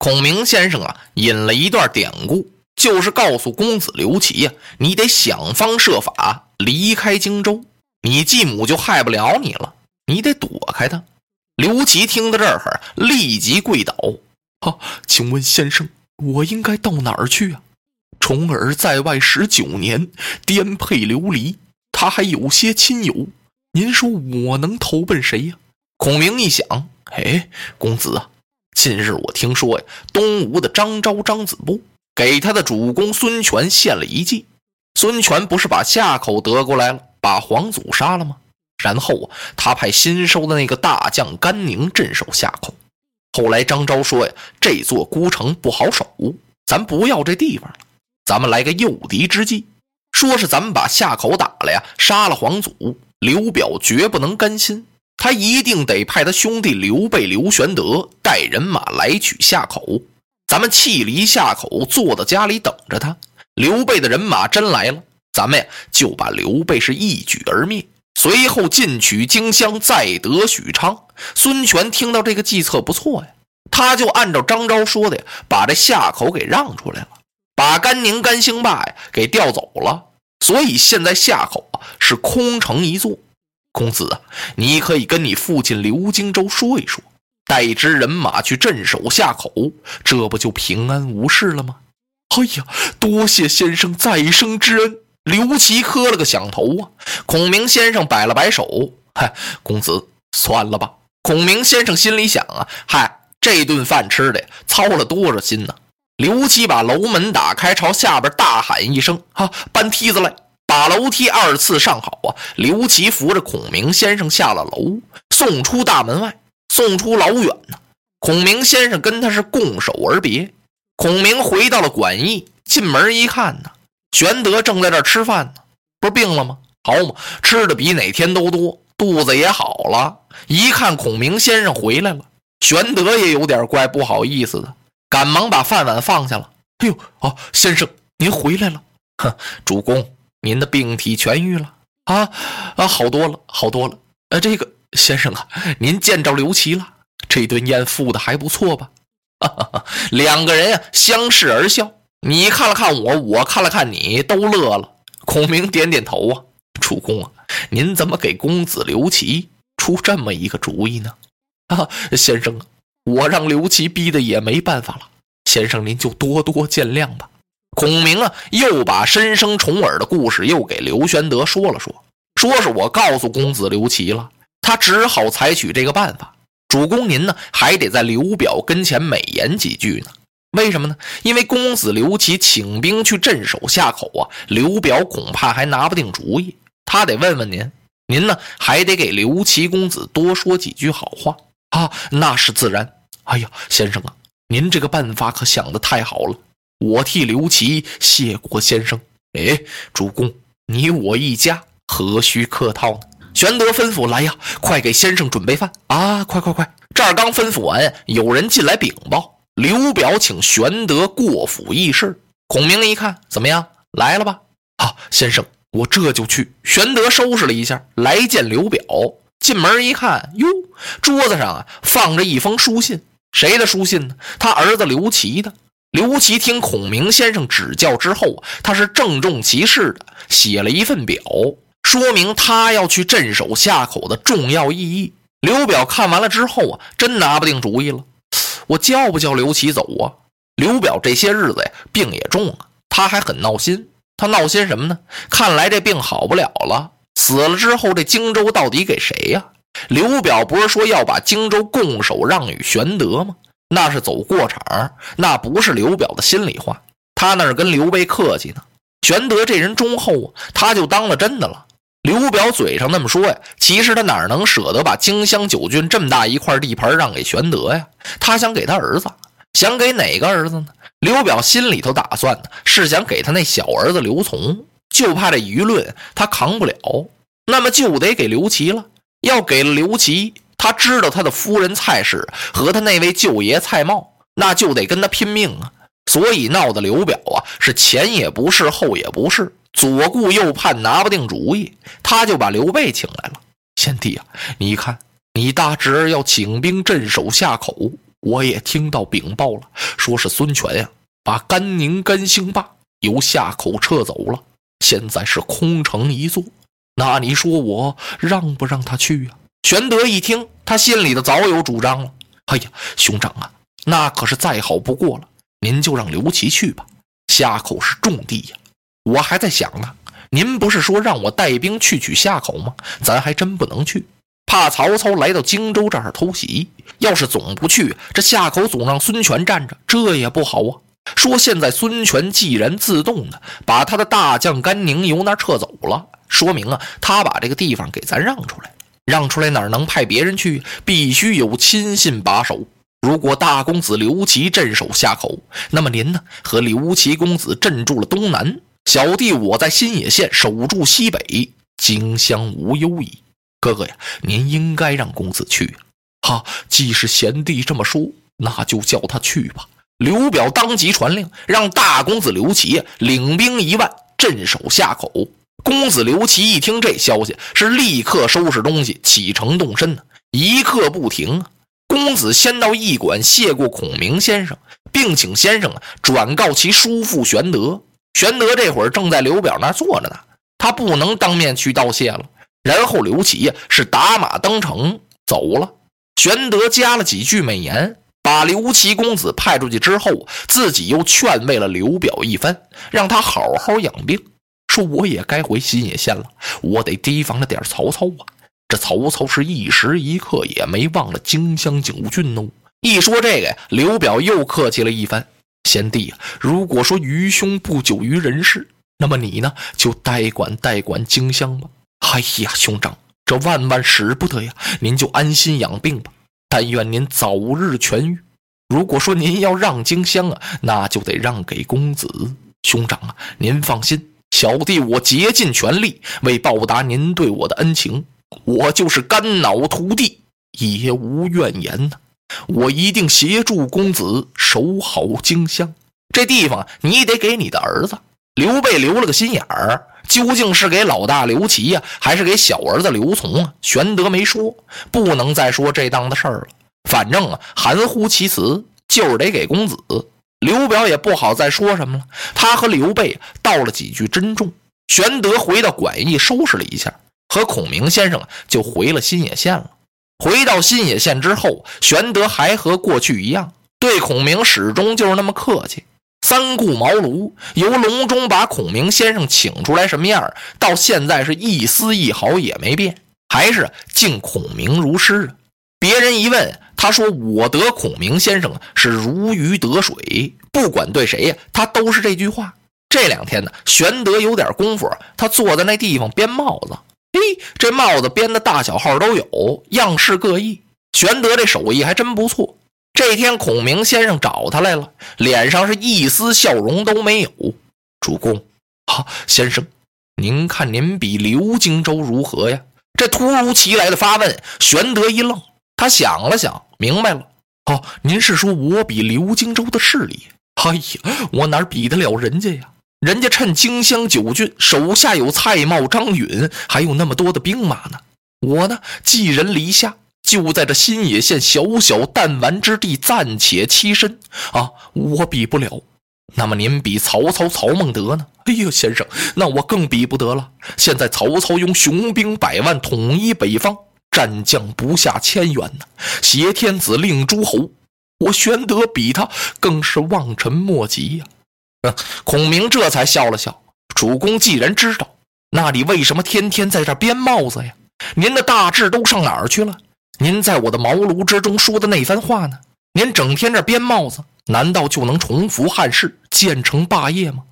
孔明先生啊，引了一段典故，就是告诉公子刘琦呀，你得想方设法离开荆州，你继母就害不了你了，你得躲开他。刘琦听到这儿，立即跪倒：“啊，请问先生，我应该到哪儿去啊？重耳在外十九年，颠沛流离，他还有些亲友，您说我能投奔谁呀？”孔明一想，哎，公子啊。近日我听说呀，东吴的张昭、张子布给他的主公孙权献了一计。孙权不是把夏口得过来了，把黄祖杀了吗？然后啊，他派新收的那个大将甘宁镇守夏口。后来张昭说呀，这座孤城不好守，咱不要这地方了，咱们来个诱敌之计，说是咱们把夏口打了呀，杀了黄祖，刘表绝不能甘心。他一定得派他兄弟刘备、刘玄德带人马来取夏口，咱们弃离夏口，坐到家里等着他。刘备的人马真来了，咱们呀就把刘备是一举而灭，随后进取荆襄，再得许昌。孙权听到这个计策不错呀，他就按照张昭说的呀，把这夏口给让出来了，把甘宁、甘兴霸呀给调走了，所以现在夏口啊是空城一座。公子啊，你可以跟你父亲刘荆州说一说，带一支人马去镇守夏口，这不就平安无事了吗？哎呀，多谢先生再生之恩！刘琦磕了个响头啊。孔明先生摆了摆手，嗨，公子算了吧。孔明先生心里想啊，嗨，这顿饭吃的操了多少心呢？刘琦把楼门打开，朝下边大喊一声：“啊，搬梯子来！”把楼梯二次上好啊！刘琦扶着孔明先生下了楼，送出大门外，送出老远呢。孔明先生跟他是拱手而别。孔明回到了馆驿，进门一看呢，玄德正在这吃饭呢。不是病了吗？好嘛，吃的比哪天都多，肚子也好了。一看孔明先生回来了，玄德也有点怪不好意思的，赶忙把饭碗放下了。哎呦，啊，先生您回来了。哼，主公。您的病体痊愈了啊啊，好多了，好多了。呃，这个先生啊，您见着刘琦了？这顿宴付的还不错吧？哈哈，两个人呀相视而笑，你看了看我，我看了看你，都乐了。孔明点点头啊，主公啊，您怎么给公子刘琦出这么一个主意呢？啊，先生啊，我让刘琦逼的也没办法了，先生您就多多见谅吧。孔明啊，又把申生重耳的故事又给刘玄德说了说，说是我告诉公子刘琦了，他只好采取这个办法。主公您呢，还得在刘表跟前美言几句呢。为什么呢？因为公子刘琦请兵去镇守夏口啊，刘表恐怕还拿不定主意，他得问问您，您呢还得给刘琦公子多说几句好话啊。那是自然。哎呀，先生啊，您这个办法可想得太好了。我替刘琦谢过先生。哎，主公，你我一家，何须客套呢？玄德吩咐：“来呀，快给先生准备饭啊！快快快！”这儿刚吩咐完，有人进来禀报：刘表请玄德过府议事。孔明一看，怎么样？来了吧？啊，先生，我这就去。玄德收拾了一下，来见刘表。进门一看，哟，桌子上啊放着一封书信，谁的书信呢？他儿子刘琦的。刘琦听孔明先生指教之后，他是郑重其事的写了一份表，说明他要去镇守夏口的重要意义。刘表看完了之后啊，真拿不定主意了。我叫不叫刘琦走啊？刘表这些日子呀，病也重啊，他还很闹心。他闹心什么呢？看来这病好不了了。死了之后，这荆州到底给谁呀？刘表不是说要把荆州拱手让与玄德吗？那是走过场，那不是刘表的心里话。他那是跟刘备客气呢。玄德这人忠厚啊，他就当了真的了。刘表嘴上那么说呀，其实他哪能舍得把荆襄九郡这么大一块地盘让给玄德呀？他想给他儿子，想给哪个儿子呢？刘表心里头打算的是想给他那小儿子刘琮，就怕这舆论他扛不了，那么就得给刘琦了。要给了刘琦。他知道他的夫人蔡氏和他那位舅爷蔡瑁，那就得跟他拼命啊！所以闹得刘表啊是前也不是后也不是，左顾右盼拿不定主意，他就把刘备请来了。贤弟啊，你看你大侄儿要请兵镇守夏口，我也听到禀报了，说是孙权呀，把甘宁、甘兴霸由夏口撤走了，现在是空城一座。那你说我让不让他去呀？玄德一听，他心里头早有主张了。哎呀，兄长啊，那可是再好不过了。您就让刘琦去吧，夏口是重地呀。我还在想呢，您不是说让我带兵去取夏口吗？咱还真不能去，怕曹操来到荆州这儿偷袭。要是总不去，这夏口总让孙权占着，这也不好啊。说现在孙权既然自动的把他的大将甘宁由那撤走了，说明啊，他把这个地方给咱让出来。让出来哪能派别人去？必须有亲信把守。如果大公子刘琦镇守夏口，那么您呢？和刘琦公子镇住了东南，小弟我在新野县守住西北，荆襄无忧矣。哥哥呀，您应该让公子去。哈，既是贤弟这么说，那就叫他去吧。刘表当即传令，让大公子刘琦领兵一万镇守夏口。公子刘琦一听这消息，是立刻收拾东西启程动身呢，一刻不停啊！公子先到驿馆谢过孔明先生，并请先生啊转告其叔父玄德。玄德这会儿正在刘表那坐着呢，他不能当面去道谢了。然后刘琦呀是打马登城走了。玄德加了几句美言，把刘琦公子派出去之后，自己又劝慰了刘表一番，让他好好养病。说我也该回新野县了，我得提防着点曹操啊！这曹操是一时一刻也没忘了荆襄九郡哦。一说这个呀，刘表又客气了一番：“贤弟啊，如果说愚兄不久于人世，那么你呢就代管代管荆襄吧。”哎呀，兄长，这万万使不得呀！您就安心养病吧，但愿您早日痊愈。如果说您要让荆襄啊，那就得让给公子。兄长啊，您放心。小弟我竭尽全力为报答您对我的恩情，我就是肝脑涂地也无怨言呐！我一定协助公子守好荆襄这地方，你得给你的儿子刘备留了个心眼儿，究竟是给老大刘琦呀，还是给小儿子刘琮啊？玄德没说，不能再说这档子事儿了。反正啊，含糊其辞，就是得给公子。刘表也不好再说什么了，他和刘备道了几句珍重。玄德回到馆驿收拾了一下，和孔明先生就回了新野县了。回到新野县之后，玄德还和过去一样，对孔明始终就是那么客气。三顾茅庐，由隆中把孔明先生请出来什么样，到现在是一丝一毫也没变，还是敬孔明如师。别人一问。他说：“我得孔明先生是如鱼得水，不管对谁呀，他都是这句话。”这两天呢，玄德有点功夫，他坐在那地方编帽子。嘿，这帽子编的大小号都有，样式各异。玄德这手艺还真不错。这天，孔明先生找他来了，脸上是一丝笑容都没有。主公，好先生，您看您比刘荆州如何呀？这突如其来的发问，玄德一愣。他想了想，明白了。哦，您是说我比刘荆州的势力？哎呀，我哪比得了人家呀？人家趁荆襄九郡，手下有蔡瑁、张允，还有那么多的兵马呢。我呢，寄人篱下，就在这新野县小小弹丸之地暂且栖身。啊，我比不了。那么您比曹操、曹孟德呢？哎呀，先生，那我更比不得了。现在曹操用雄兵百万统一北方。战将不下千员呢，挟天子令诸侯，我玄德比他更是望尘莫及呀。嗯，孔明这才笑了笑。主公既然知道，那你为什么天天在这编帽子呀？您的大志都上哪儿去了？您在我的茅庐之中说的那番话呢？您整天这编帽子，难道就能重复汉室，建成霸业吗？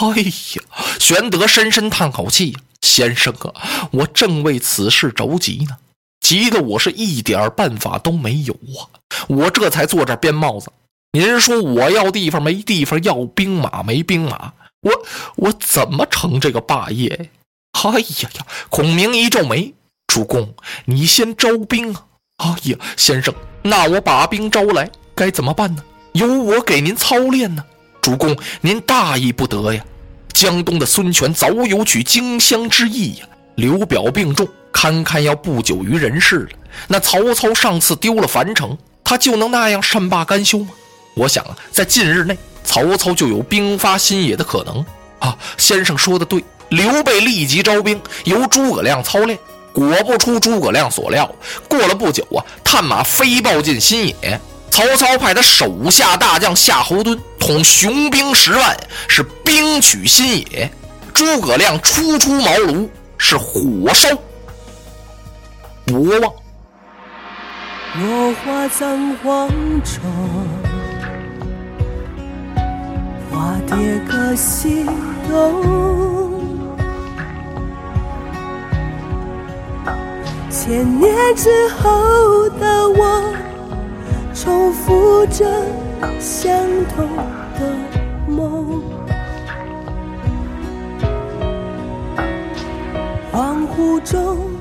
哎呀，玄德深深叹口气。先生啊，我正为此事着急呢，急得我是一点办法都没有啊！我这才坐这编帽子。您说我要地方没地方，要兵马没兵马，我我怎么成这个霸业？哎呀呀！孔明一皱眉：“主公，你先招兵啊！”哎呀，先生，那我把兵招来该怎么办呢？由我给您操练呢。主公，您大意不得呀！江东的孙权早有取荆襄之意呀！刘表病重，堪堪要不久于人世了。那曹操上次丢了樊城，他就能那样善罢甘休吗？我想啊，在近日内，曹操就有兵发新野的可能啊。先生说的对，刘备立即招兵，由诸葛亮操练。果不出诸葛亮所料，过了不久啊，探马飞报进新野，曹操派他手下大将夏侯惇统雄兵十万，是兵取新野。诸葛亮初出茅庐，是火烧博望。落花葬黄冢，花蝶各西东。千年之后的我，重复着相同的梦。恍惚中。